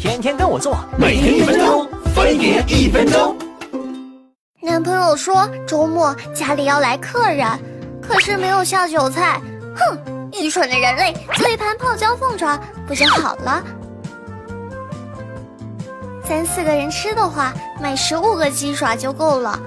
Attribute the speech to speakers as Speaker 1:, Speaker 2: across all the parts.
Speaker 1: 天天跟我做，
Speaker 2: 每天一分钟，分别一分钟。
Speaker 3: 男朋友说周末家里要来客人，可是没有下酒菜。哼，愚蠢的人类，做一盘泡椒凤爪不就好了？三四个人吃的话，买十五个鸡爪就够了。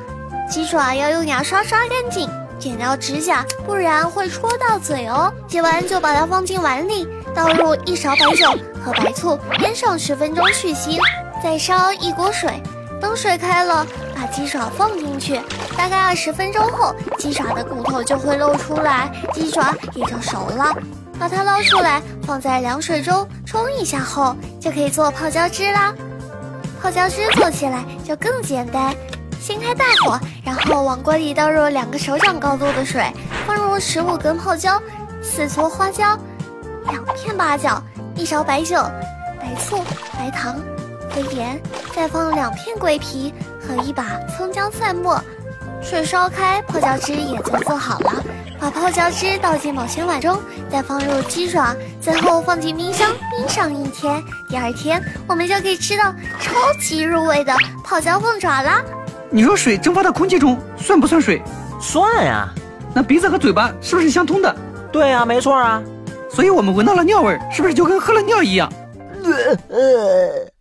Speaker 3: 鸡爪要用牙刷刷干净，剪掉指甲，不然会戳到嘴哦。洗完就把它放进碗里，倒入一勺白酒和白醋，腌上十分钟去腥，再烧一锅水。等水开了，把鸡爪放进去，大概二十分钟后，鸡爪的骨头就会露出来，鸡爪也就熟了。把它捞出来，放在凉水中冲一下后，就可以做泡椒汁啦。泡椒汁做起来就更简单，先开大火，然后往锅里倒入两个手掌高度的水，放入十五根泡椒、四撮花椒、两片八角、一勺白酒、白醋、白糖和盐，再放两片桂皮和一把葱姜蒜末。水烧开，泡椒汁也就做好了。把泡椒汁倒进保鲜碗中，再放入鸡爪，最后放进冰箱冰上一天。第二天，我们就可以吃到超级入味的泡椒凤爪啦。
Speaker 4: 你说水蒸发到空气中算不算水？
Speaker 1: 算呀。
Speaker 4: 那鼻子和嘴巴是不是相通的？
Speaker 1: 对呀，没错啊。
Speaker 4: 所以我们闻到了尿味，是不是就跟喝了尿一样？呃呃。